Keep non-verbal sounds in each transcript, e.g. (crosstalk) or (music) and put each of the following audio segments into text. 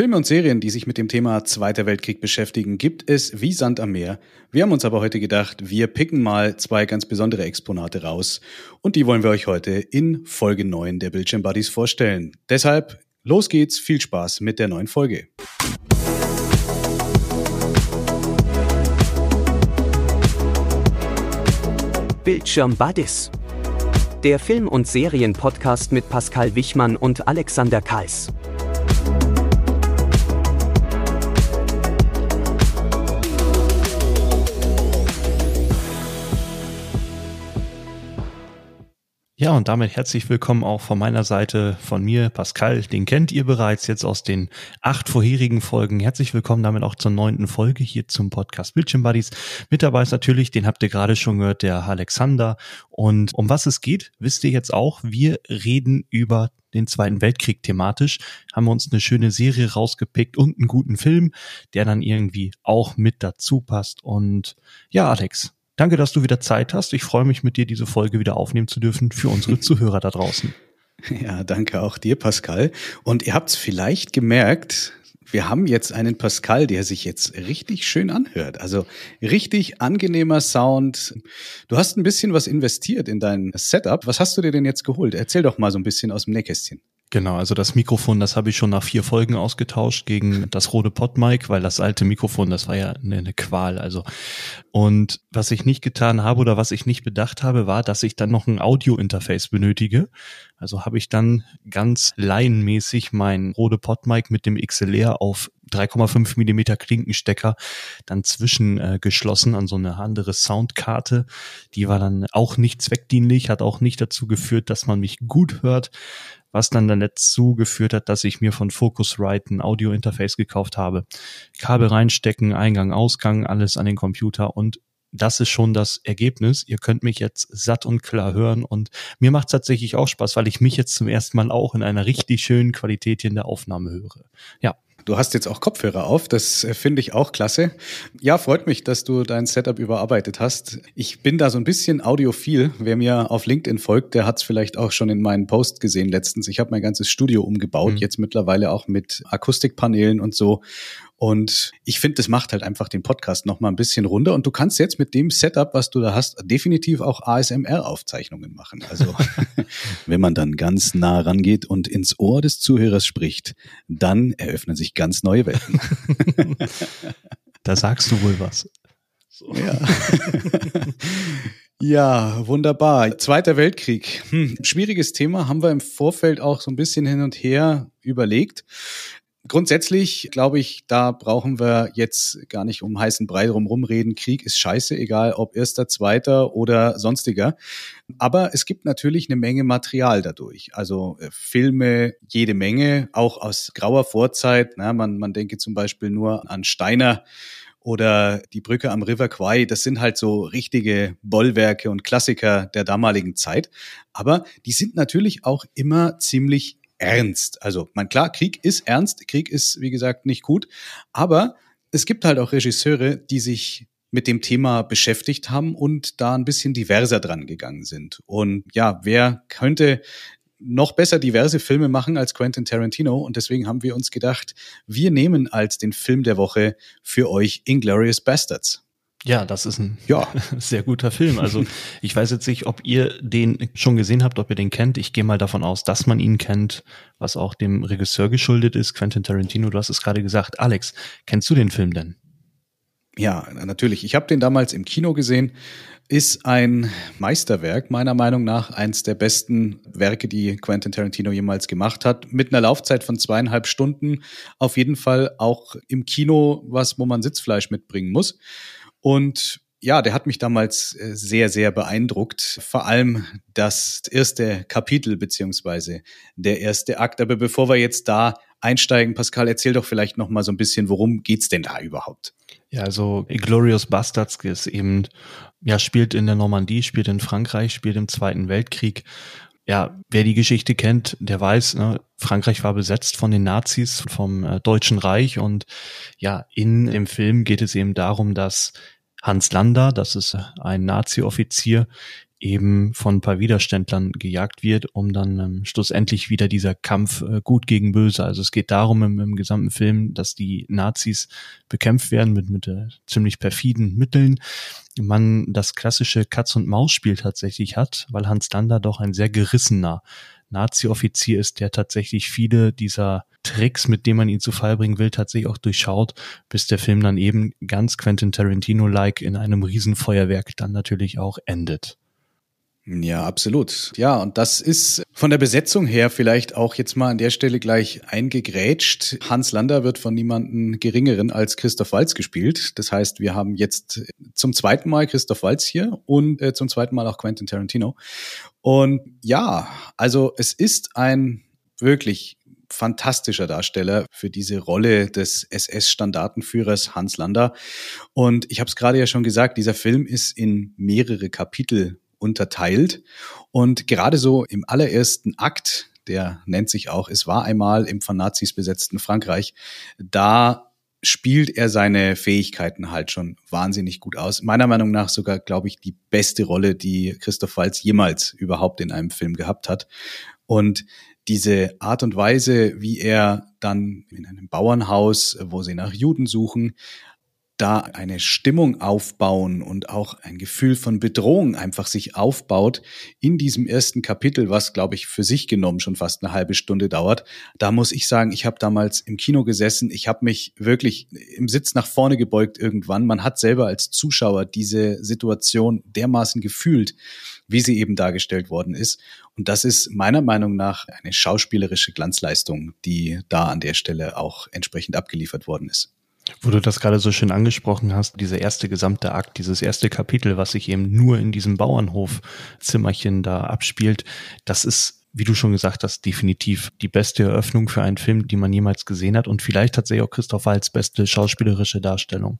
Filme und Serien, die sich mit dem Thema Zweiter Weltkrieg beschäftigen, gibt es wie Sand am Meer. Wir haben uns aber heute gedacht, wir picken mal zwei ganz besondere Exponate raus und die wollen wir euch heute in Folge 9 der Bildschirm Buddies vorstellen. Deshalb, los geht's, viel Spaß mit der neuen Folge. Bildschirm Buddies. Der Film- und Serienpodcast mit Pascal Wichmann und Alexander Kals. Ja, und damit herzlich willkommen auch von meiner Seite, von mir, Pascal. Den kennt ihr bereits jetzt aus den acht vorherigen Folgen. Herzlich willkommen damit auch zur neunten Folge hier zum Podcast Bildschirm Buddies. Mit dabei ist natürlich, den habt ihr gerade schon gehört, der Alexander. Und um was es geht, wisst ihr jetzt auch. Wir reden über den Zweiten Weltkrieg thematisch, haben wir uns eine schöne Serie rausgepickt und einen guten Film, der dann irgendwie auch mit dazu passt. Und ja, Alex, Danke, dass du wieder Zeit hast. Ich freue mich, mit dir diese Folge wieder aufnehmen zu dürfen für unsere (laughs) Zuhörer da draußen. Ja, danke auch dir, Pascal. Und ihr habt es vielleicht gemerkt, wir haben jetzt einen Pascal, der sich jetzt richtig schön anhört. Also richtig angenehmer Sound. Du hast ein bisschen was investiert in dein Setup. Was hast du dir denn jetzt geholt? Erzähl doch mal so ein bisschen aus dem Nähkästchen. Genau, also das Mikrofon, das habe ich schon nach vier Folgen ausgetauscht gegen das rote Podmic, weil das alte Mikrofon, das war ja eine, Qual. Also und was ich nicht getan habe oder was ich nicht bedacht habe, war, dass ich dann noch ein Audio-Interface benötige. Also habe ich dann ganz laienmäßig mein Rode Podmic mit dem XLR auf 3,5 Millimeter Klinkenstecker dann zwischengeschlossen äh, an so eine andere Soundkarte. Die war dann auch nicht zweckdienlich, hat auch nicht dazu geführt, dass man mich gut hört was dann dazu geführt hat, dass ich mir von Focusrite ein Audio-Interface gekauft habe. Kabel reinstecken, Eingang, Ausgang, alles an den Computer und das ist schon das Ergebnis. Ihr könnt mich jetzt satt und klar hören und mir macht es tatsächlich auch Spaß, weil ich mich jetzt zum ersten Mal auch in einer richtig schönen Qualität hier in der Aufnahme höre. Ja, Du hast jetzt auch Kopfhörer auf, das äh, finde ich auch klasse. Ja, freut mich, dass du dein Setup überarbeitet hast. Ich bin da so ein bisschen audiophil. Wer mir auf LinkedIn folgt, der hat es vielleicht auch schon in meinen Post gesehen letztens. Ich habe mein ganzes Studio umgebaut, mhm. jetzt mittlerweile auch mit Akustikpanelen und so. Und ich finde, das macht halt einfach den Podcast noch mal ein bisschen runter. Und du kannst jetzt mit dem Setup, was du da hast, definitiv auch ASMR-Aufzeichnungen machen. Also (laughs) wenn man dann ganz nah rangeht und ins Ohr des Zuhörers spricht, dann eröffnen sich ganz neue Welten. (laughs) da sagst du wohl was. So. Ja. Ja, wunderbar. Zweiter Weltkrieg. Hm, schwieriges Thema, haben wir im Vorfeld auch so ein bisschen hin und her überlegt. Grundsätzlich glaube ich, da brauchen wir jetzt gar nicht um heißen Brei drum reden. Krieg ist scheiße, egal ob erster, zweiter oder sonstiger. Aber es gibt natürlich eine Menge Material dadurch. Also äh, Filme, jede Menge, auch aus grauer Vorzeit. Na, man, man denke zum Beispiel nur an Steiner oder die Brücke am River Kwai, das sind halt so richtige Bollwerke und Klassiker der damaligen Zeit. Aber die sind natürlich auch immer ziemlich ernst. Also, man klar, Krieg ist ernst, Krieg ist, wie gesagt, nicht gut, aber es gibt halt auch Regisseure, die sich mit dem Thema beschäftigt haben und da ein bisschen diverser dran gegangen sind. Und ja, wer könnte noch besser diverse Filme machen als Quentin Tarantino und deswegen haben wir uns gedacht, wir nehmen als den Film der Woche für euch Inglorious Bastards. Ja, das ist ein ja. (laughs) sehr guter Film. Also (laughs) ich weiß jetzt nicht, ob ihr den schon gesehen habt, ob ihr den kennt. Ich gehe mal davon aus, dass man ihn kennt, was auch dem Regisseur geschuldet ist, Quentin Tarantino. Du hast es gerade gesagt. Alex, kennst du den Film denn? Ja, natürlich. Ich habe den damals im Kino gesehen. Ist ein Meisterwerk, meiner Meinung nach, eins der besten Werke, die Quentin Tarantino jemals gemacht hat. Mit einer Laufzeit von zweieinhalb Stunden. Auf jeden Fall auch im Kino was, wo man Sitzfleisch mitbringen muss. Und ja, der hat mich damals äh, sehr, sehr beeindruckt. Vor allem das erste Kapitel beziehungsweise der erste Akt. Aber bevor wir jetzt da einsteigen, Pascal, erzähl doch vielleicht noch mal so ein bisschen, worum geht's denn da überhaupt? Ja, also Glorious Bastards ist eben, ja, spielt in der Normandie, spielt in Frankreich, spielt im Zweiten Weltkrieg. Ja, wer die Geschichte kennt, der weiß, ne, Frankreich war besetzt von den Nazis, vom äh, Deutschen Reich und ja, in dem Film geht es eben darum, dass Hans Lander, das ist ein Nazi-Offizier, eben von ein paar Widerständlern gejagt wird, um dann ähm, schlussendlich wieder dieser Kampf äh, gut gegen böse. Also es geht darum im, im gesamten Film, dass die Nazis bekämpft werden mit, mit äh, ziemlich perfiden Mitteln. Man das klassische Katz- und Maus-Spiel tatsächlich hat, weil Hans Lander doch ein sehr gerissener Nazi-Offizier ist, der tatsächlich viele dieser Tricks, mit denen man ihn zu Fall bringen will, tatsächlich auch durchschaut, bis der Film dann eben ganz Quentin Tarantino-like in einem Riesenfeuerwerk dann natürlich auch endet. Ja, absolut. Ja, und das ist von der Besetzung her vielleicht auch jetzt mal an der Stelle gleich eingegrätscht. Hans Lander wird von niemanden geringeren als Christoph Walz gespielt. Das heißt, wir haben jetzt zum zweiten Mal Christoph Walz hier und äh, zum zweiten Mal auch Quentin Tarantino. Und ja, also es ist ein wirklich fantastischer Darsteller für diese Rolle des SS-Standartenführers Hans Lander. Und ich habe es gerade ja schon gesagt, dieser Film ist in mehrere Kapitel unterteilt. Und gerade so im allerersten Akt, der nennt sich auch, es war einmal im von Nazis besetzten Frankreich, da spielt er seine Fähigkeiten halt schon wahnsinnig gut aus. Meiner Meinung nach sogar, glaube ich, die beste Rolle, die Christoph Waltz jemals überhaupt in einem Film gehabt hat. Und diese Art und Weise, wie er dann in einem Bauernhaus, wo sie nach Juden suchen, da eine Stimmung aufbauen und auch ein Gefühl von Bedrohung einfach sich aufbaut in diesem ersten Kapitel, was, glaube ich, für sich genommen schon fast eine halbe Stunde dauert. Da muss ich sagen, ich habe damals im Kino gesessen, ich habe mich wirklich im Sitz nach vorne gebeugt irgendwann. Man hat selber als Zuschauer diese Situation dermaßen gefühlt, wie sie eben dargestellt worden ist. Und das ist meiner Meinung nach eine schauspielerische Glanzleistung, die da an der Stelle auch entsprechend abgeliefert worden ist. Wo du das gerade so schön angesprochen hast, dieser erste gesamte Akt, dieses erste Kapitel, was sich eben nur in diesem Bauernhof-Zimmerchen da abspielt, das ist wie du schon gesagt hast, definitiv die beste Eröffnung für einen Film, die man jemals gesehen hat und vielleicht tatsächlich auch Christoph Waltz beste schauspielerische Darstellung.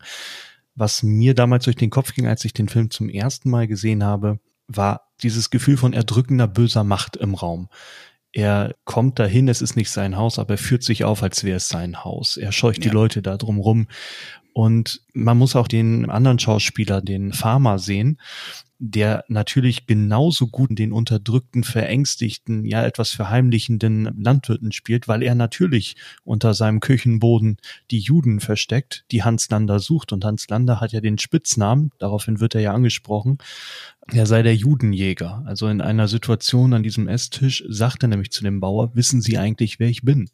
Was mir damals durch den Kopf ging, als ich den Film zum ersten Mal gesehen habe, war dieses Gefühl von erdrückender böser Macht im Raum. Er kommt dahin, es ist nicht sein Haus, aber er führt sich auf, als wäre es sein Haus. Er scheucht ja. die Leute da drum rum. Und man muss auch den anderen Schauspieler, den Farmer sehen, der natürlich genauso gut den unterdrückten, verängstigten, ja etwas verheimlichenden Landwirten spielt, weil er natürlich unter seinem Küchenboden die Juden versteckt, die Hans Lander sucht. Und Hans Lander hat ja den Spitznamen, daraufhin wird er ja angesprochen, er sei der Judenjäger. Also in einer Situation an diesem Esstisch sagt er nämlich zu dem Bauer, wissen Sie eigentlich, wer ich bin?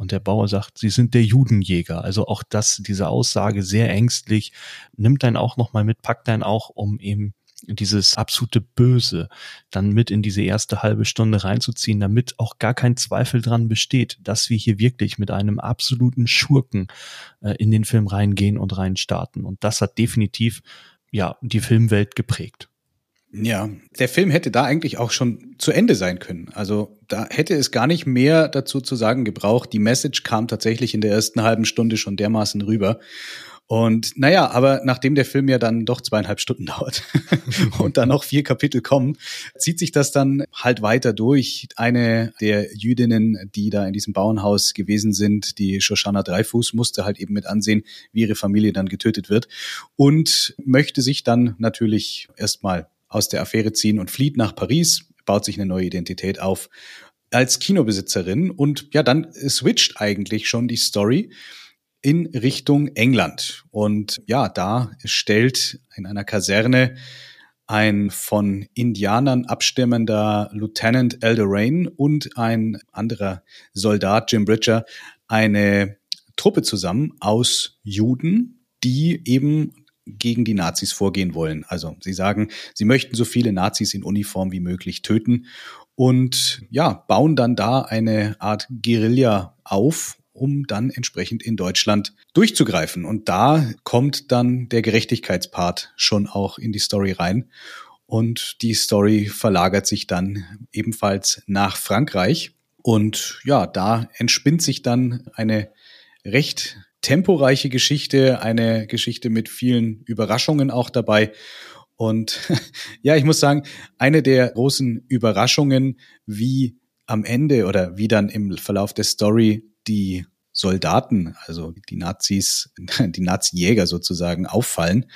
Und der Bauer sagt, Sie sind der Judenjäger. Also auch das, diese Aussage sehr ängstlich, nimmt einen auch nochmal mit, packt einen auch, um eben dieses absolute Böse dann mit in diese erste halbe Stunde reinzuziehen, damit auch gar kein Zweifel dran besteht, dass wir hier wirklich mit einem absoluten Schurken äh, in den Film reingehen und reinstarten. Und das hat definitiv ja die Filmwelt geprägt. Ja, der Film hätte da eigentlich auch schon zu Ende sein können. Also da hätte es gar nicht mehr dazu zu sagen gebraucht. Die Message kam tatsächlich in der ersten halben Stunde schon dermaßen rüber. Und naja, aber nachdem der Film ja dann doch zweieinhalb Stunden (laughs) dauert und dann noch vier Kapitel kommen, zieht sich das dann halt weiter durch. Eine der Jüdinnen, die da in diesem Bauernhaus gewesen sind, die Shoshana Dreifuß, musste halt eben mit ansehen, wie ihre Familie dann getötet wird und möchte sich dann natürlich erstmal aus der Affäre ziehen und flieht nach Paris, baut sich eine neue Identität auf als Kinobesitzerin und ja, dann switcht eigentlich schon die Story in Richtung England. Und ja, da stellt in einer Kaserne ein von Indianern abstimmender Lieutenant Elderain und ein anderer Soldat, Jim Bridger, eine Truppe zusammen aus Juden, die eben gegen die Nazis vorgehen wollen. Also sie sagen, sie möchten so viele Nazis in Uniform wie möglich töten und ja, bauen dann da eine Art Guerilla auf um dann entsprechend in Deutschland durchzugreifen. Und da kommt dann der Gerechtigkeitspart schon auch in die Story rein. Und die Story verlagert sich dann ebenfalls nach Frankreich. Und ja, da entspinnt sich dann eine recht temporeiche Geschichte, eine Geschichte mit vielen Überraschungen auch dabei. Und (laughs) ja, ich muss sagen, eine der großen Überraschungen, wie am Ende oder wie dann im Verlauf der Story die Soldaten, also die Nazis, (laughs) die Nazi-Jäger sozusagen auffallen,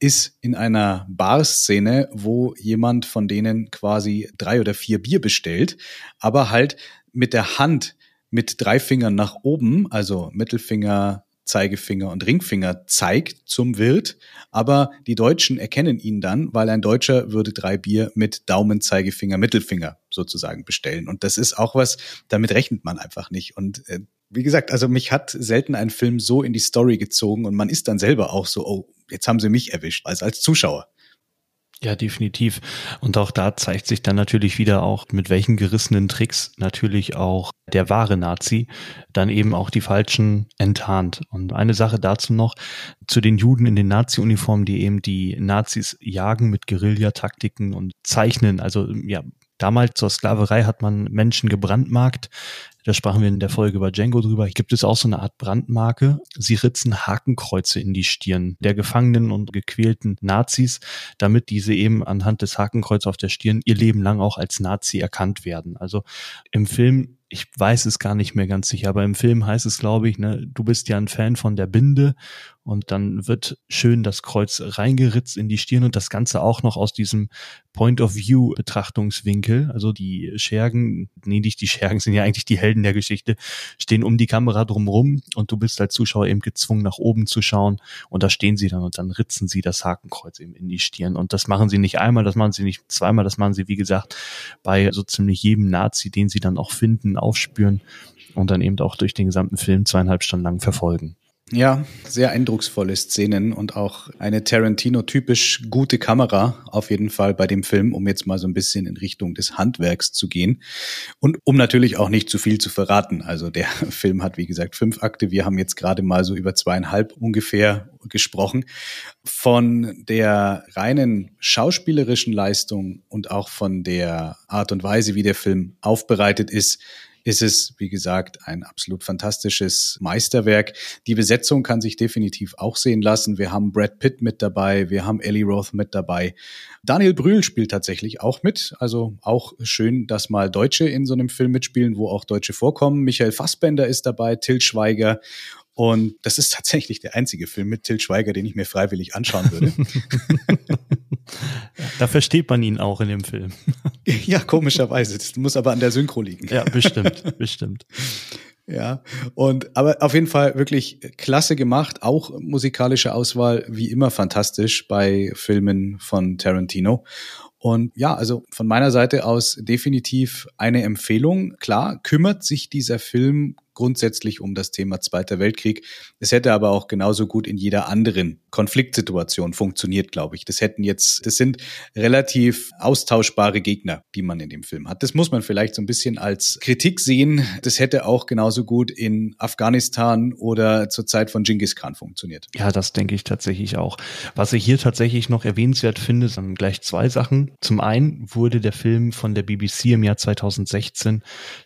ist in einer Bar-Szene, wo jemand von denen quasi drei oder vier Bier bestellt, aber halt mit der Hand mit drei Fingern nach oben, also Mittelfinger, Zeigefinger und Ringfinger zeigt zum Wirt, aber die Deutschen erkennen ihn dann, weil ein Deutscher würde drei Bier mit Daumen, Zeigefinger, Mittelfinger sozusagen bestellen. Und das ist auch was, damit rechnet man einfach nicht. Und äh, wie gesagt, also mich hat selten ein Film so in die Story gezogen und man ist dann selber auch so, oh, jetzt haben sie mich erwischt, als als Zuschauer. Ja, definitiv. Und auch da zeigt sich dann natürlich wieder auch, mit welchen gerissenen Tricks natürlich auch der wahre Nazi dann eben auch die falschen enttarnt. Und eine Sache dazu noch zu den Juden in den Nazi-Uniformen, die eben die Nazis jagen mit Guerillataktiken und zeichnen. Also ja, damals zur Sklaverei hat man Menschen gebrandmarkt da sprachen wir in der Folge über Django drüber. Gibt es auch so eine Art Brandmarke? Sie ritzen Hakenkreuze in die Stirn der Gefangenen und gequälten Nazis, damit diese eben anhand des Hakenkreuzes auf der Stirn ihr Leben lang auch als Nazi erkannt werden. Also im Film ich weiß es gar nicht mehr ganz sicher, aber im Film heißt es, glaube ich, ne, du bist ja ein Fan von der Binde und dann wird schön das Kreuz reingeritzt in die Stirn und das Ganze auch noch aus diesem Point of View Betrachtungswinkel. Also die Schergen, nee, nicht die Schergen, sind ja eigentlich die Helden der Geschichte, stehen um die Kamera drumrum und du bist als Zuschauer eben gezwungen, nach oben zu schauen. Und da stehen sie dann und dann ritzen sie das Hakenkreuz eben in die Stirn. Und das machen sie nicht einmal, das machen sie nicht zweimal, das machen sie, wie gesagt, bei so ziemlich jedem Nazi, den sie dann auch finden, aufspüren und dann eben auch durch den gesamten Film zweieinhalb Stunden lang verfolgen. Ja, sehr eindrucksvolle Szenen und auch eine Tarantino-typisch gute Kamera auf jeden Fall bei dem Film, um jetzt mal so ein bisschen in Richtung des Handwerks zu gehen und um natürlich auch nicht zu viel zu verraten. Also der (laughs) Film hat, wie gesagt, fünf Akte. Wir haben jetzt gerade mal so über zweieinhalb ungefähr gesprochen. Von der reinen schauspielerischen Leistung und auch von der Art und Weise, wie der Film aufbereitet ist, ist es, wie gesagt, ein absolut fantastisches Meisterwerk. Die Besetzung kann sich definitiv auch sehen lassen. Wir haben Brad Pitt mit dabei, wir haben Ellie Roth mit dabei. Daniel Brühl spielt tatsächlich auch mit. Also auch schön, dass mal Deutsche in so einem Film mitspielen, wo auch Deutsche vorkommen. Michael Fassbender ist dabei, Till Schweiger und das ist tatsächlich der einzige Film mit Till Schweiger, den ich mir freiwillig anschauen würde. (laughs) da versteht man ihn auch in dem Film. (laughs) ja, komischerweise. Das muss aber an der Synchro liegen. Ja, bestimmt, bestimmt. (laughs) Ja, und aber auf jeden Fall wirklich klasse gemacht, auch musikalische Auswahl wie immer fantastisch bei Filmen von Tarantino. Und ja, also von meiner Seite aus definitiv eine Empfehlung. Klar, kümmert sich dieser Film grundsätzlich um das Thema Zweiter Weltkrieg. Es hätte aber auch genauso gut in jeder anderen Konfliktsituation funktioniert, glaube ich. Das hätten jetzt, das sind relativ austauschbare Gegner, die man in dem Film hat. Das muss man vielleicht so ein bisschen als Kritik sehen. Das hätte auch genauso gut in Afghanistan oder zur Zeit von Genghis Khan funktioniert. Ja, das denke ich tatsächlich auch. Was ich hier tatsächlich noch erwähnenswert finde, sind gleich zwei Sachen. Zum einen wurde der Film von der BBC im Jahr 2016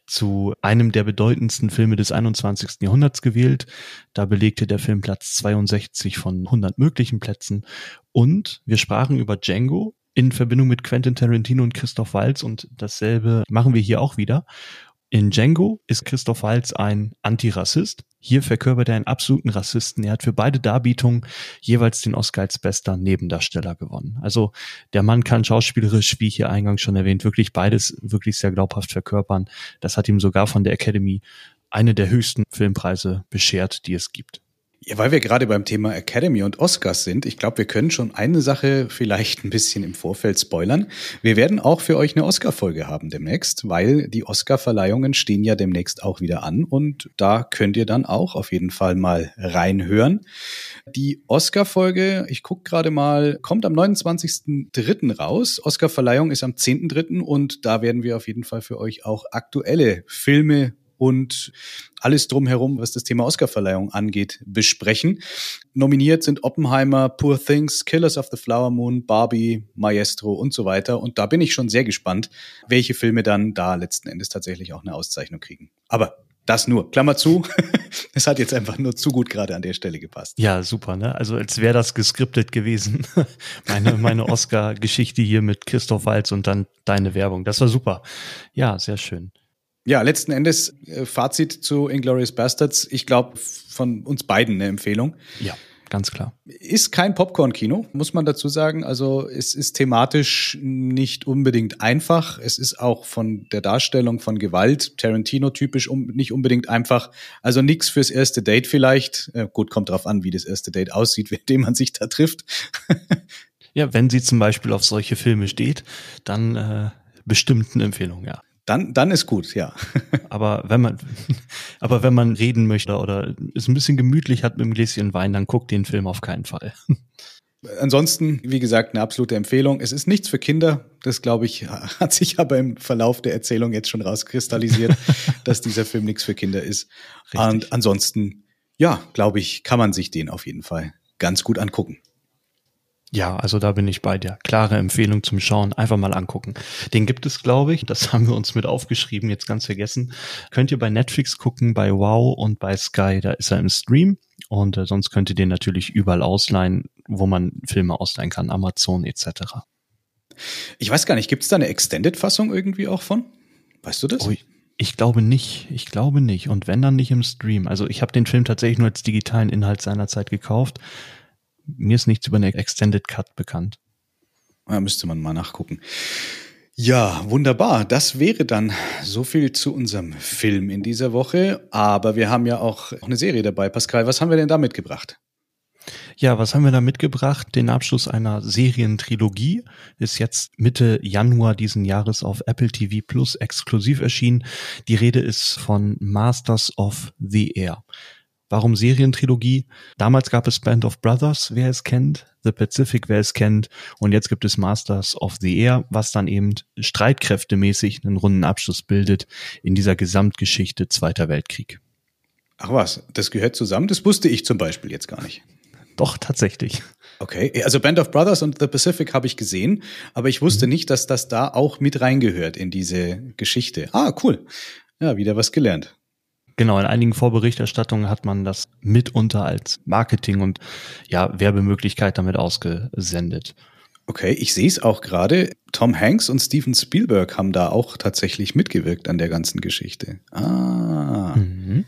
zu einem der bedeutendsten Filme des 21. Jahrhunderts gewählt. Da belegte der Film Platz 62 von 100 möglichen Plätzen. Und wir sprachen über Django in Verbindung mit Quentin Tarantino und Christoph Waltz und dasselbe machen wir hier auch wieder. In Django ist Christoph Waltz ein Antirassist. Hier verkörpert er einen absoluten Rassisten. Er hat für beide Darbietungen jeweils den Oscar als bester Nebendarsteller gewonnen. Also der Mann kann schauspielerisch, wie hier eingangs schon erwähnt, wirklich beides wirklich sehr glaubhaft verkörpern. Das hat ihm sogar von der Academy eine der höchsten Filmpreise beschert, die es gibt. Ja, weil wir gerade beim Thema Academy und Oscars sind, ich glaube, wir können schon eine Sache vielleicht ein bisschen im Vorfeld spoilern. Wir werden auch für euch eine Oscar-Folge haben demnächst, weil die Oscar-Verleihungen stehen ja demnächst auch wieder an und da könnt ihr dann auch auf jeden Fall mal reinhören. Die Oscar-Folge, ich gucke gerade mal, kommt am 29.03. raus. Oscar-Verleihung ist am 10.03. und da werden wir auf jeden Fall für euch auch aktuelle Filme und alles drumherum, was das Thema Oscarverleihung angeht, besprechen. Nominiert sind Oppenheimer, Poor Things, Killers of the Flower Moon, Barbie, Maestro und so weiter. Und da bin ich schon sehr gespannt, welche Filme dann da letzten Endes tatsächlich auch eine Auszeichnung kriegen. Aber das nur. Klammer zu. (laughs) Es hat jetzt einfach nur zu gut gerade an der Stelle gepasst. Ja, super, ne? Also als wäre das geskriptet gewesen. (laughs) meine meine Oscar-Geschichte hier mit Christoph Walz und dann deine Werbung. Das war super. Ja, sehr schön. Ja, letzten Endes äh, Fazit zu Inglourious Bastards. Ich glaube, von uns beiden eine Empfehlung. Ja, ganz klar. Ist kein Popcorn-Kino, muss man dazu sagen. Also es ist thematisch nicht unbedingt einfach. Es ist auch von der Darstellung von Gewalt, Tarantino-typisch, um, nicht unbedingt einfach. Also nichts fürs erste Date vielleicht. Äh, gut, kommt drauf an, wie das erste Date aussieht, (laughs) mit dem man sich da trifft. ja, wenn sie zum Beispiel auf solche Filme steht, dann äh, bestimmt eine Empfehlung, ja. Dann, dann ist gut, ja. (laughs) aber wenn man, (laughs) aber wenn man reden möchte oder es ein bisschen gemütlich hat mit einem Gläschen Wein, dann guckt den Film auf keinen Fall. (laughs) Ansonsten, wie gesagt, eine absolute Empfehlung. Es ist nichts für Kinder. Das, glaube ich, hat sich aber im Verlauf der Erzählung jetzt schon rauskristallisiert, dass dieser Film nichts für Kinder ist. Richtig. Und ansonsten, ja, glaube ich, kann man sich den auf jeden Fall ganz gut angucken. Ja, also da bin ich bei dir. Klare Empfehlung zum Schauen. Einfach mal angucken. Den gibt es, glaube ich. Das (laughs) haben wir uns mit aufgeschrieben, jetzt ganz vergessen. Könnt ihr bei Netflix gucken, bei Wow und bei Sky. Da ist er im Stream. Und äh, sonst könnt ihr den natürlich überall ausleihen, wo man Filme ausleihen kann. Amazon etc. Ich weiß gar nicht, gibt es da eine Extended-Fassung irgendwie auch von? Weißt du das? Oh, ich glaube nicht. Ich glaube nicht. Und wenn dann nicht im Stream. Also ich habe den Film tatsächlich nur als digitalen Inhalt seinerzeit gekauft mir ist nichts über eine Extended Cut bekannt. Da müsste man mal nachgucken. Ja, wunderbar. Das wäre dann so viel zu unserem Film in dieser Woche. Aber wir haben ja auch eine Serie dabei. Pascal, was haben wir denn da mitgebracht? Ja, was haben wir da mitgebracht? Den Abschluss einer Serientrilogie ist jetzt Mitte Januar diesen Jahres auf Apple TV Plus exklusiv erschienen. Die Rede ist von Masters of the Air. Warum Serientrilogie? Damals gab es Band of Brothers, wer es kennt, The Pacific, wer es kennt, und jetzt gibt es Masters of the Air, was dann eben streitkräftemäßig einen runden Abschluss bildet in dieser Gesamtgeschichte Zweiter Weltkrieg. Ach was, das gehört zusammen? Das wusste ich zum Beispiel jetzt gar nicht. Doch, tatsächlich. Okay, also Band of Brothers und The Pacific habe ich gesehen, aber ich wusste mhm. nicht, dass das da auch mit reingehört in diese Geschichte. Ah, cool. Ja, wieder was gelernt. Genau, in einigen Vorberichterstattungen hat man das mitunter als Marketing und ja, Werbemöglichkeit damit ausgesendet. Okay, ich sehe es auch gerade. Tom Hanks und Steven Spielberg haben da auch tatsächlich mitgewirkt an der ganzen Geschichte. Ah. Mhm.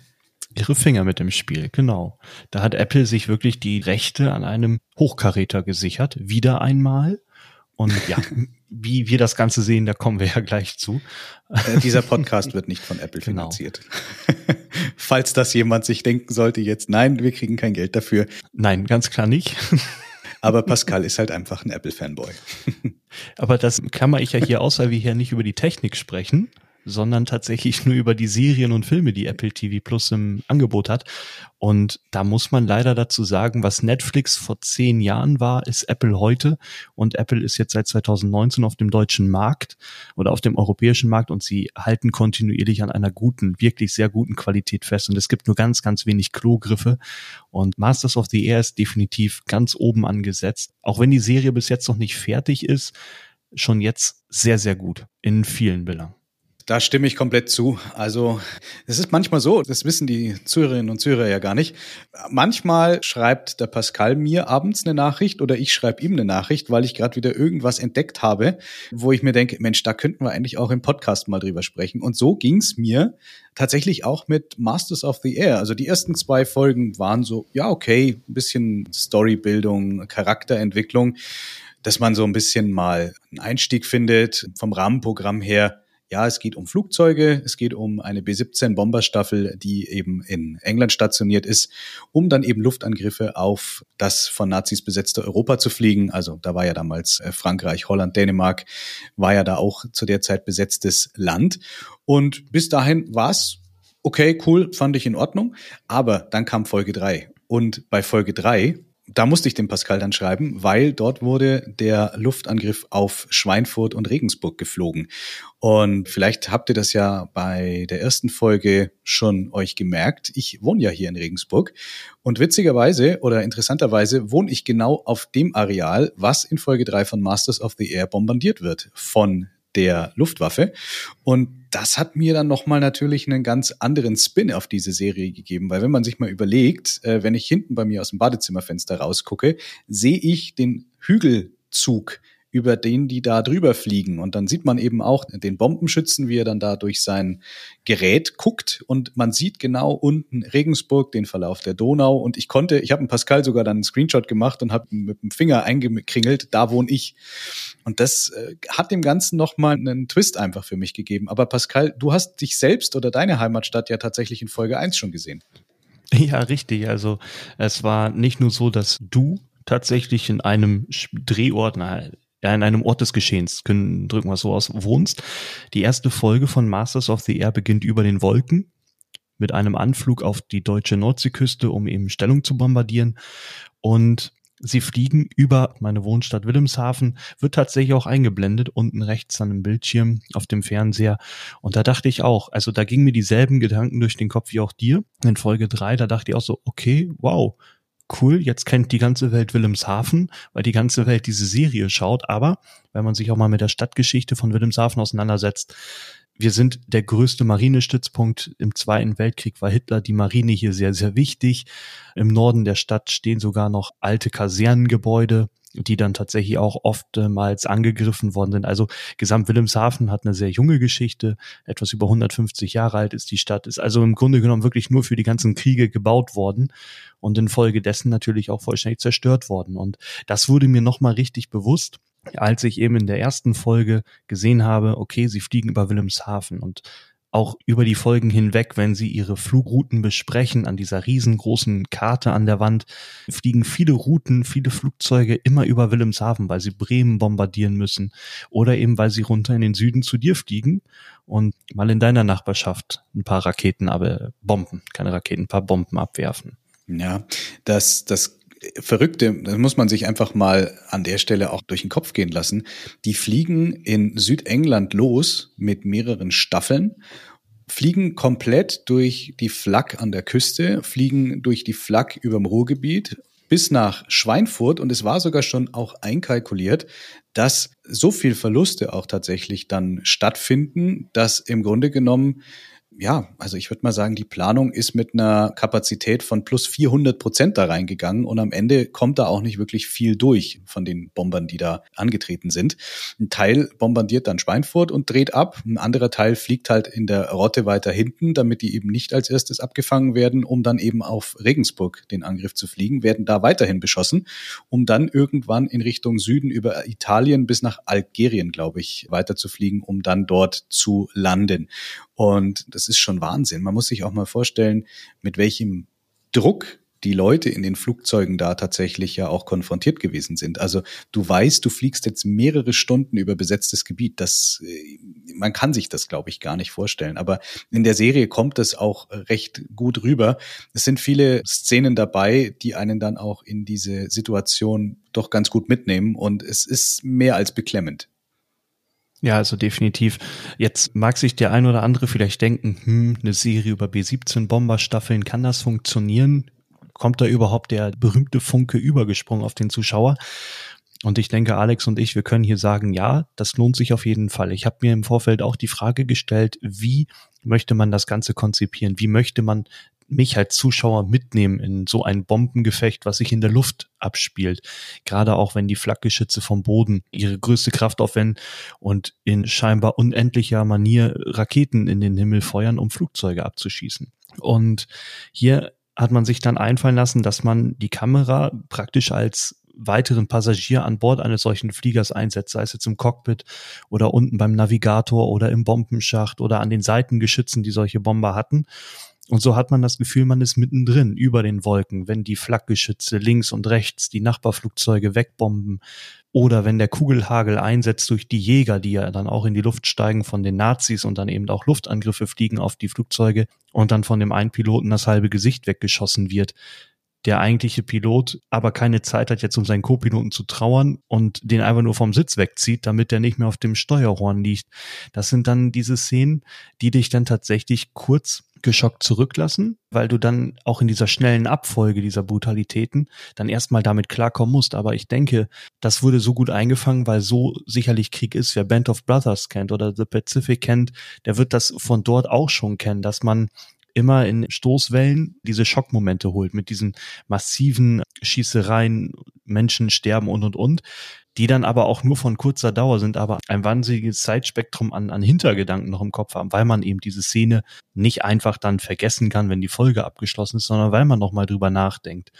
Ihre Finger mit dem Spiel, genau. Da hat Apple sich wirklich die Rechte an einem Hochkaräter gesichert, wieder einmal. Und ja, (laughs) wie wir das Ganze sehen, da kommen wir ja gleich zu. Äh, dieser Podcast wird nicht von Apple (laughs) genau. finanziert. (laughs) Falls das jemand sich denken sollte jetzt, nein, wir kriegen kein Geld dafür. Nein, ganz klar nicht. Aber Pascal ist halt einfach ein Apple-Fanboy. Aber das klammer ich ja hier aus, weil wir hier nicht über die Technik sprechen, sondern tatsächlich nur über die Serien und Filme, die Apple TV Plus im Angebot hat. Und da muss man leider dazu sagen, was Netflix vor zehn Jahren war, ist Apple heute. Und Apple ist jetzt seit 2019 auf dem deutschen Markt oder auf dem europäischen Markt und sie halten kontinuierlich an einer guten, wirklich sehr guten Qualität fest. Und es gibt nur ganz, ganz wenig Klogriffe. Und Masters of the Air ist definitiv ganz oben angesetzt. Auch wenn die Serie bis jetzt noch nicht fertig ist, schon jetzt sehr, sehr gut in vielen Belangen. Da stimme ich komplett zu. Also es ist manchmal so, das wissen die Zuhörerinnen und Zuhörer ja gar nicht. Manchmal schreibt der Pascal mir abends eine Nachricht oder ich schreibe ihm eine Nachricht, weil ich gerade wieder irgendwas entdeckt habe, wo ich mir denke, Mensch, da könnten wir eigentlich auch im Podcast mal drüber sprechen. Und so ging's mir tatsächlich auch mit Masters of the Air. Also die ersten zwei Folgen waren so, ja, okay, ein bisschen Storybildung, Charakterentwicklung, dass man so ein bisschen mal einen Einstieg findet vom Rahmenprogramm her ja, es geht um Flugzeuge, es geht um eine B-17 Bomberstaffel, die eben in England stationiert ist, um dann eben Luftangriffe auf das von Nazis besetzte Europa zu fliegen. Also da war ja damals äh, Frankreich, Holland, Dänemark, war ja da auch zu der Zeit besetztes Land. Und bis dahin war es okay, cool, fand ich in Ordnung. Aber dann kam Folge drei Und bei Folge drei da musste ich dem Pascal dann schreiben, weil dort wurde der Luftangriff auf Schweinfurt und Regensburg geflogen. Und vielleicht habt ihr das ja bei der ersten Folge schon euch gemerkt. Ich wohne ja hier in Regensburg. Und witzigerweise oder interessanterweise wohne ich genau auf dem Areal, was in Folge drei von Masters of the Air bombardiert wird von der Luftwaffe. Und das hat mir dann nochmal natürlich einen ganz anderen Spin auf diese Serie gegeben, weil wenn man sich mal überlegt, äh, wenn ich hinten bei mir aus dem Badezimmerfenster rausgucke, sehe ich den Hügelzug über den die da drüber fliegen. Und dann sieht man eben auch den Bombenschützen, wie er dann da durch sein Gerät guckt und man sieht genau unten Regensburg, den Verlauf der Donau. Und ich konnte, ich habe einen Pascal sogar dann einen Screenshot gemacht und habe mit dem Finger eingekringelt, da wohne ich. Und das äh, hat dem Ganzen nochmal einen Twist einfach für mich gegeben. Aber Pascal, du hast dich selbst oder deine Heimatstadt ja tatsächlich in Folge 1 schon gesehen. Ja, richtig. Also es war nicht nur so, dass du tatsächlich in einem Drehort, na, in einem Ort des Geschehens, können, drücken wir so aus, wohnst. Die erste Folge von Masters of the Air beginnt über den Wolken mit einem Anflug auf die deutsche Nordseeküste, um eben Stellung zu bombardieren. Und sie fliegen über meine Wohnstadt Wilhelmshaven, wird tatsächlich auch eingeblendet, unten rechts an dem Bildschirm auf dem Fernseher. Und da dachte ich auch, also da gingen mir dieselben Gedanken durch den Kopf wie auch dir. In Folge drei, da dachte ich auch so, okay, wow, cool, jetzt kennt die ganze Welt Wilhelmshaven, weil die ganze Welt diese Serie schaut. Aber wenn man sich auch mal mit der Stadtgeschichte von Wilhelmshaven auseinandersetzt, wir sind der größte Marinestützpunkt. Im Zweiten Weltkrieg war Hitler die Marine hier sehr, sehr wichtig. Im Norden der Stadt stehen sogar noch alte Kasernengebäude die dann tatsächlich auch oftmals angegriffen worden sind. Also Gesamt Wilhelmshaven hat eine sehr junge Geschichte, etwas über 150 Jahre alt ist die Stadt, ist also im Grunde genommen wirklich nur für die ganzen Kriege gebaut worden und infolgedessen natürlich auch vollständig zerstört worden. Und das wurde mir nochmal richtig bewusst, als ich eben in der ersten Folge gesehen habe, okay, sie fliegen über Wilhelmshaven und auch über die Folgen hinweg, wenn sie ihre Flugrouten besprechen, an dieser riesengroßen Karte an der Wand, fliegen viele Routen, viele Flugzeuge immer über Wilhelmshaven, weil sie Bremen bombardieren müssen oder eben weil sie runter in den Süden zu dir fliegen und mal in deiner Nachbarschaft ein paar Raketen, aber Bomben, keine Raketen, ein paar Bomben abwerfen. Ja, das, das Verrückte, das muss man sich einfach mal an der Stelle auch durch den Kopf gehen lassen. Die fliegen in Südengland los mit mehreren Staffeln, fliegen komplett durch die Flak an der Küste, fliegen durch die Flak überm Ruhrgebiet bis nach Schweinfurt und es war sogar schon auch einkalkuliert, dass so viel Verluste auch tatsächlich dann stattfinden, dass im Grunde genommen ja, also ich würde mal sagen, die Planung ist mit einer Kapazität von plus 400 Prozent da reingegangen und am Ende kommt da auch nicht wirklich viel durch von den Bombern, die da angetreten sind. Ein Teil bombardiert dann Schweinfurt und dreht ab, ein anderer Teil fliegt halt in der Rotte weiter hinten, damit die eben nicht als erstes abgefangen werden, um dann eben auf Regensburg den Angriff zu fliegen, werden da weiterhin beschossen, um dann irgendwann in Richtung Süden über Italien bis nach Algerien, glaube ich, weiter zu fliegen, um dann dort zu landen. Und das ist schon Wahnsinn. Man muss sich auch mal vorstellen, mit welchem Druck die Leute in den Flugzeugen da tatsächlich ja auch konfrontiert gewesen sind. Also du weißt, du fliegst jetzt mehrere Stunden über besetztes Gebiet. Das, äh, man kann sich das, glaube ich, gar nicht vorstellen. Aber in der Serie kommt es auch recht gut rüber. Es sind viele Szenen dabei, die einen dann auch in diese Situation doch ganz gut mitnehmen. Und es ist mehr als beklemmend. Ja, also definitiv. Jetzt mag sich der ein oder andere vielleicht denken, hm, eine Serie über B-17 Bomberstaffeln, kann das funktionieren? Kommt da überhaupt der berühmte Funke übergesprungen auf den Zuschauer? Und ich denke, Alex und ich, wir können hier sagen, ja, das lohnt sich auf jeden Fall. Ich habe mir im Vorfeld auch die Frage gestellt, wie möchte man das Ganze konzipieren? Wie möchte man mich als Zuschauer mitnehmen in so ein Bombengefecht, was sich in der Luft abspielt. Gerade auch wenn die Flakgeschütze vom Boden ihre größte Kraft aufwenden und in scheinbar unendlicher Manier Raketen in den Himmel feuern, um Flugzeuge abzuschießen. Und hier hat man sich dann einfallen lassen, dass man die Kamera praktisch als weiteren Passagier an Bord eines solchen Fliegers einsetzt, sei es jetzt im Cockpit oder unten beim Navigator oder im Bombenschacht oder an den Seitengeschützen, die solche Bomber hatten. Und so hat man das Gefühl, man ist mittendrin über den Wolken, wenn die Flakgeschütze links und rechts die Nachbarflugzeuge wegbomben oder wenn der Kugelhagel einsetzt durch die Jäger, die ja dann auch in die Luft steigen von den Nazis und dann eben auch Luftangriffe fliegen auf die Flugzeuge und dann von dem einen Piloten das halbe Gesicht weggeschossen wird. Der eigentliche Pilot aber keine Zeit hat jetzt um seinen Co-Piloten zu trauern und den einfach nur vom Sitz wegzieht, damit der nicht mehr auf dem Steuerhorn liegt. Das sind dann diese Szenen, die dich dann tatsächlich kurz geschockt zurücklassen, weil du dann auch in dieser schnellen Abfolge dieser Brutalitäten dann erstmal damit klarkommen musst. Aber ich denke, das wurde so gut eingefangen, weil so sicherlich Krieg ist. Wer Band of Brothers kennt oder The Pacific kennt, der wird das von dort auch schon kennen, dass man immer in Stoßwellen diese Schockmomente holt mit diesen massiven Schießereien, Menschen sterben und und und. die dann aber auch nur von kurzer Dauer sind, aber ein wahnsinniges Zeitspektrum an, an Hintergedanken noch im Kopf haben, weil man eben diese Szene nicht einfach dann vergessen kann, wenn die Folge abgeschlossen ist, sondern weil man nochmal drüber nachdenkt.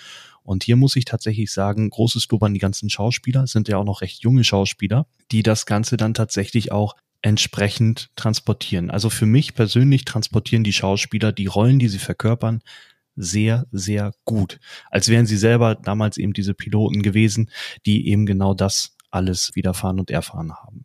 Und hier muss ich tatsächlich sagen, großes Lob an die ganzen Schauspieler, sind ja auch noch recht junge Schauspieler, die das Ganze dann tatsächlich auch entsprechend transportieren. Also für mich persönlich transportieren die Schauspieler die Rollen, die sie verkörpern, sehr, sehr gut. Als wären sie selber damals eben diese Piloten gewesen, die eben genau das alles widerfahren und erfahren haben.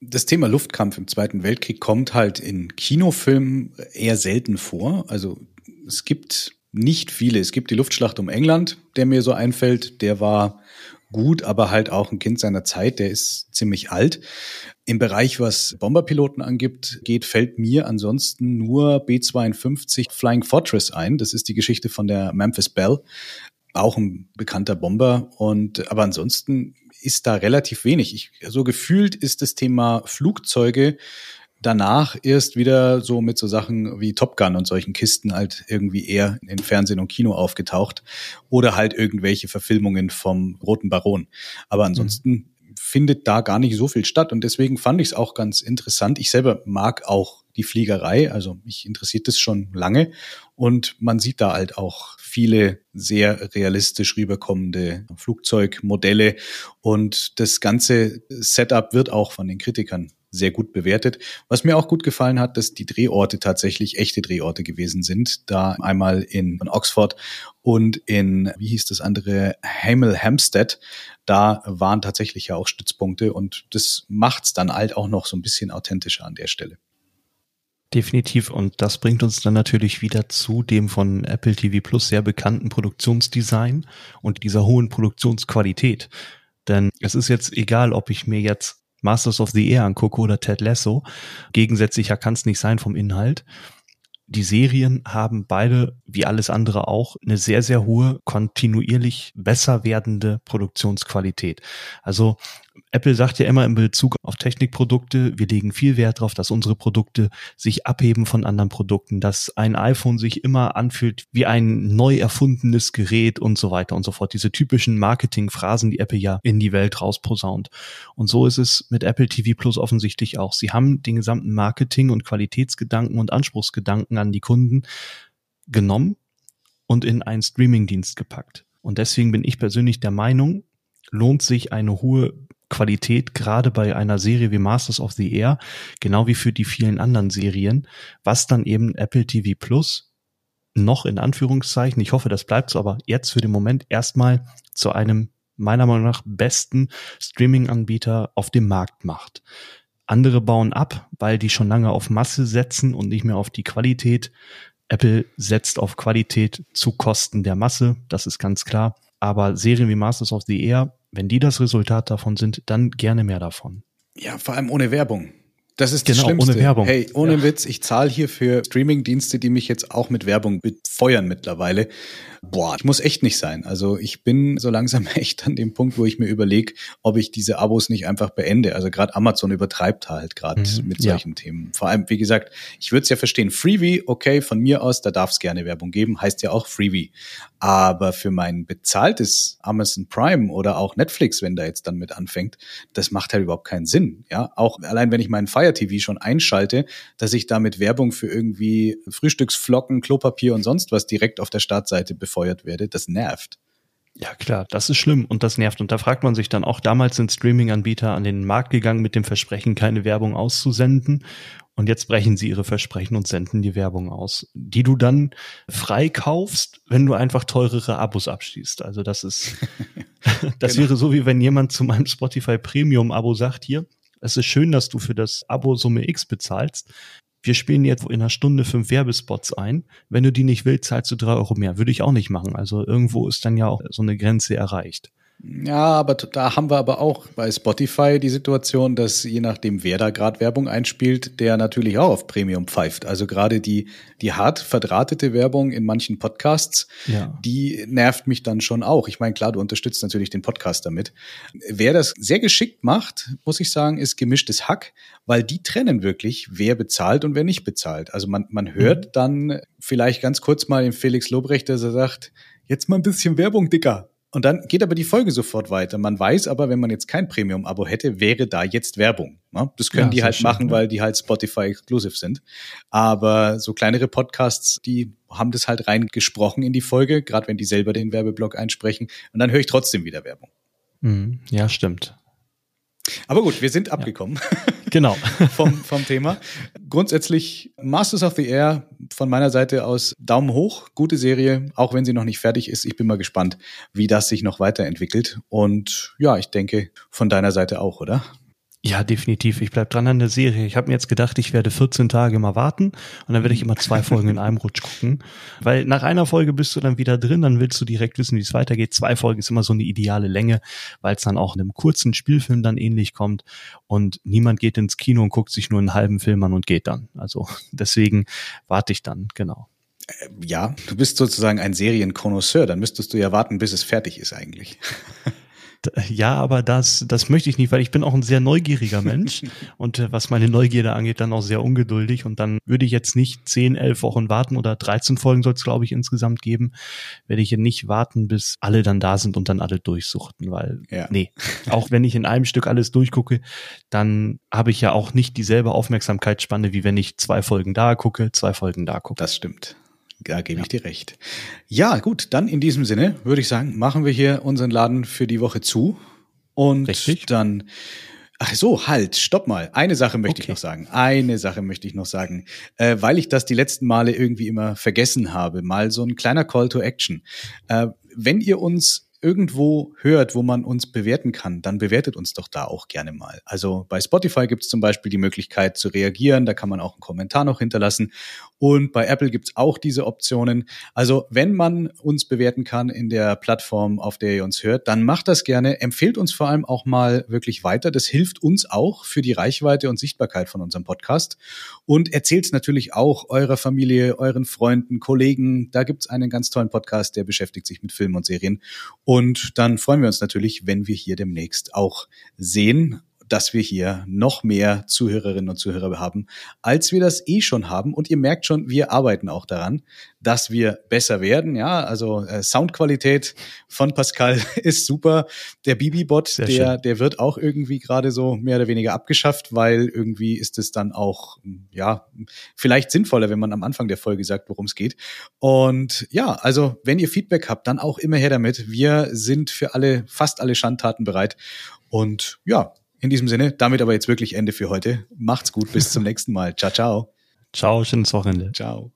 Das Thema Luftkampf im Zweiten Weltkrieg kommt halt in Kinofilmen eher selten vor. Also es gibt nicht viele. Es gibt die Luftschlacht um England, der mir so einfällt. Der war gut, aber halt auch ein Kind seiner Zeit. Der ist ziemlich alt. Im Bereich, was Bomberpiloten angibt, geht, fällt mir ansonsten nur B-52 Flying Fortress ein. Das ist die Geschichte von der Memphis Bell. Auch ein bekannter Bomber. Und, aber ansonsten ist da relativ wenig. Ich, so gefühlt ist das Thema Flugzeuge danach erst wieder so mit so Sachen wie Top Gun und solchen Kisten halt irgendwie eher in Fernsehen und Kino aufgetaucht oder halt irgendwelche Verfilmungen vom Roten Baron. Aber ansonsten mhm. findet da gar nicht so viel statt und deswegen fand ich es auch ganz interessant. Ich selber mag auch die Fliegerei, also mich interessiert das schon lange und man sieht da halt auch viele sehr realistisch rüberkommende Flugzeugmodelle und das ganze Setup wird auch von den Kritikern sehr gut bewertet. Was mir auch gut gefallen hat, dass die Drehorte tatsächlich echte Drehorte gewesen sind. Da einmal in Oxford und in, wie hieß das andere, Hamel Hampstead. Da waren tatsächlich ja auch Stützpunkte und das macht's dann halt auch noch so ein bisschen authentischer an der Stelle. Definitiv. Und das bringt uns dann natürlich wieder zu dem von Apple TV Plus sehr bekannten Produktionsdesign und dieser hohen Produktionsqualität. Denn es ist jetzt egal, ob ich mir jetzt Masters of the Air angucke oder Ted Lasso. Gegensätzlicher kann es nicht sein vom Inhalt. Die Serien haben beide, wie alles andere auch, eine sehr, sehr hohe, kontinuierlich besser werdende Produktionsqualität. Also Apple sagt ja immer in Bezug auf Technikprodukte, wir legen viel Wert darauf, dass unsere Produkte sich abheben von anderen Produkten, dass ein iPhone sich immer anfühlt wie ein neu erfundenes Gerät und so weiter und so fort. Diese typischen Marketingphrasen, die Apple ja in die Welt rausposaunt. Und so ist es mit Apple TV Plus offensichtlich auch. Sie haben den gesamten Marketing- und Qualitätsgedanken und Anspruchsgedanken an die Kunden genommen und in einen Streamingdienst gepackt. Und deswegen bin ich persönlich der Meinung, lohnt sich eine hohe Qualität, gerade bei einer Serie wie Masters of the Air, genau wie für die vielen anderen Serien, was dann eben Apple TV Plus noch in Anführungszeichen, ich hoffe, das bleibt so, aber jetzt für den Moment erstmal zu einem meiner Meinung nach besten Streaming-Anbieter auf dem Markt macht. Andere bauen ab, weil die schon lange auf Masse setzen und nicht mehr auf die Qualität. Apple setzt auf Qualität zu Kosten der Masse, das ist ganz klar. Aber Serien wie Masters of the Air wenn die das Resultat davon sind, dann gerne mehr davon. Ja, vor allem ohne Werbung. Das ist das genau, Schlimmste. ohne Werbung. Hey, ohne ja. Witz, ich zahle hier für Streaming-Dienste, die mich jetzt auch mit Werbung befeuern mittlerweile. Boah, ich muss echt nicht sein. Also ich bin so langsam (laughs) echt an dem Punkt, wo ich mir überlege, ob ich diese Abos nicht einfach beende. Also gerade Amazon übertreibt halt gerade mhm, mit solchen ja. Themen. Vor allem, wie gesagt, ich würde es ja verstehen, Freebie, okay, von mir aus, da darf es gerne Werbung geben, heißt ja auch Freebie. Aber für mein bezahltes Amazon Prime oder auch Netflix, wenn da jetzt dann mit anfängt, das macht halt überhaupt keinen Sinn. Ja, auch allein wenn ich meinen Fire TV schon einschalte, dass ich damit Werbung für irgendwie Frühstücksflocken, Klopapier und sonst was direkt auf der Startseite befeuert werde, das nervt. Ja, klar, das ist schlimm und das nervt. Und da fragt man sich dann auch, damals sind Streaming-Anbieter an den Markt gegangen mit dem Versprechen, keine Werbung auszusenden. Und jetzt brechen sie ihre Versprechen und senden die Werbung aus, die du dann freikaufst, wenn du einfach teurere Abos abschließt. Also das ist, (laughs) das genau. wäre so, wie wenn jemand zu meinem Spotify Premium Abo sagt, hier, es ist schön, dass du für das Abo Summe X bezahlst wir spielen jetzt in einer Stunde fünf Werbespots ein. Wenn du die nicht willst, zahlst du drei Euro mehr. Würde ich auch nicht machen. Also irgendwo ist dann ja auch so eine Grenze erreicht. Ja, aber da haben wir aber auch bei Spotify die Situation, dass je nachdem, wer da gerade Werbung einspielt, der natürlich auch auf Premium pfeift. Also gerade die, die hart verdrahtete Werbung in manchen Podcasts, ja. die nervt mich dann schon auch. Ich meine, klar, du unterstützt natürlich den Podcast damit. Wer das sehr geschickt macht, muss ich sagen, ist gemischtes Hack, weil die trennen wirklich, wer bezahlt und wer nicht bezahlt. Also man, man hört mhm. dann vielleicht ganz kurz mal den Felix Lobrecht, dass er sagt, jetzt mal ein bisschen Werbung, Dicker Und dann geht aber die Folge sofort weiter. Man weiß aber, wenn man jetzt kein Premium-Abo hätte, wäre da jetzt Werbung. Ne? Das können ja, die halt schön, machen, ja. weil die halt Spotify exclusive sind. Aber so kleinere Podcasts, die haben das halt reingesprochen in die Folge, gerade wenn die selber den Werbeblock einsprechen. Und dann höre ich trotzdem wieder Werbung. Mhm. Ja, stimmt. Aber gut, wir sind abgekommen. Ja. (laughs) Genau. (laughs) vom, vom Thema. Grundsätzlich Masters of the Air von meiner Seite aus Daumen hoch. Gute Serie, auch wenn sie noch nicht fertig ist. Ich bin mal gespannt, wie das sich noch weiterentwickelt. Und ja, ich denke von deiner Seite auch, oder? Ja, definitiv. Ich bleib dran an der Serie. Ich habe mir jetzt gedacht, ich werde 14 Tage mal warten und dann werde ich immer zwei Folgen in einem Rutsch gucken. Weil nach einer Folge bist du dann wieder drin, dann willst du direkt wissen, wie es weitergeht. Zwei Folgen ist immer so eine ideale Länge, weil es dann auch in einem kurzen Spielfilm dann ähnlich kommt und niemand geht ins Kino und guckt sich nur einen halben Film an und geht dann. Also (laughs) deswegen warte ich dann, genau. Äh, ja, du bist sozusagen ein Serienkonnoisseur, dann müsstest du ja warten, bis es fertig ist eigentlich. (laughs) Ja, aber das, das möchte ich nicht, weil ich bin auch ein sehr neugieriger Mensch (laughs) und äh, was meine Neugierde angeht, dann auch sehr ungeduldig und dann würde ich jetzt nicht 10, 11 Wochen warten oder 13 Folgen soll es, glaube ich, insgesamt geben, werde ich nicht warten, bis alle dann da sind und dann alle durchsuchten, weil, ja. nee, auch wenn ich in einem Stück alles durchgucke, dann habe ich ja auch nicht dieselbe Aufmerksamkeitsspanne, wie wenn ich zwei Folgen da gucke, zwei Folgen da gucke. Das stimmt. Da gebe ich dir recht. Ja, gut, dann in diesem Sinne würde ich sagen, machen wir hier unseren Laden für die Woche zu. Und Richtig. dann Ach so, halt, stopp mal. Eine Sache möchte okay. ich noch sagen. Eine Sache möchte ich noch sagen, äh, weil ich das die letzten Male irgendwie immer vergessen habe. Mal so ein kleiner Call to Action. Äh, wenn ihr uns irgendwo hört, wo man uns bewerten kann, dann bewertet uns doch da auch gerne mal. Also bei Spotify gibt es zum Beispiel die Möglichkeit zu reagieren, da kann man auch einen Kommentar noch hinterlassen. Und bei Apple gibt es auch diese Optionen. Also wenn man uns bewerten kann in der Plattform, auf der ihr uns hört, dann macht das gerne. Empfehlt uns vor allem auch mal wirklich weiter. Das hilft uns auch für die Reichweite und Sichtbarkeit von unserem Podcast. Und erzählt es natürlich auch eurer Familie, euren Freunden, Kollegen. Da gibt es einen ganz tollen Podcast, der beschäftigt sich mit Filmen und Serien. Und dann freuen wir uns natürlich, wenn wir hier demnächst auch sehen dass wir hier noch mehr Zuhörerinnen und Zuhörer haben, als wir das eh schon haben. Und ihr merkt schon, wir arbeiten auch daran, dass wir besser werden. Ja, also äh, Soundqualität von Pascal (laughs) ist super. Der Bibi-Bot, der, der wird auch irgendwie gerade so mehr oder weniger abgeschafft, weil irgendwie ist es dann auch, ja, vielleicht sinnvoller, wenn man am Anfang der Folge sagt, worum es geht. Und ja, also wenn ihr Feedback habt, dann auch immer her damit. Wir sind für alle, fast alle Schandtaten bereit. Und ja, in diesem Sinne, damit aber jetzt wirklich Ende für heute. Macht's gut, bis zum (laughs) nächsten Mal. Ciao, ciao. Ciao, schönes Wochenende. Ciao.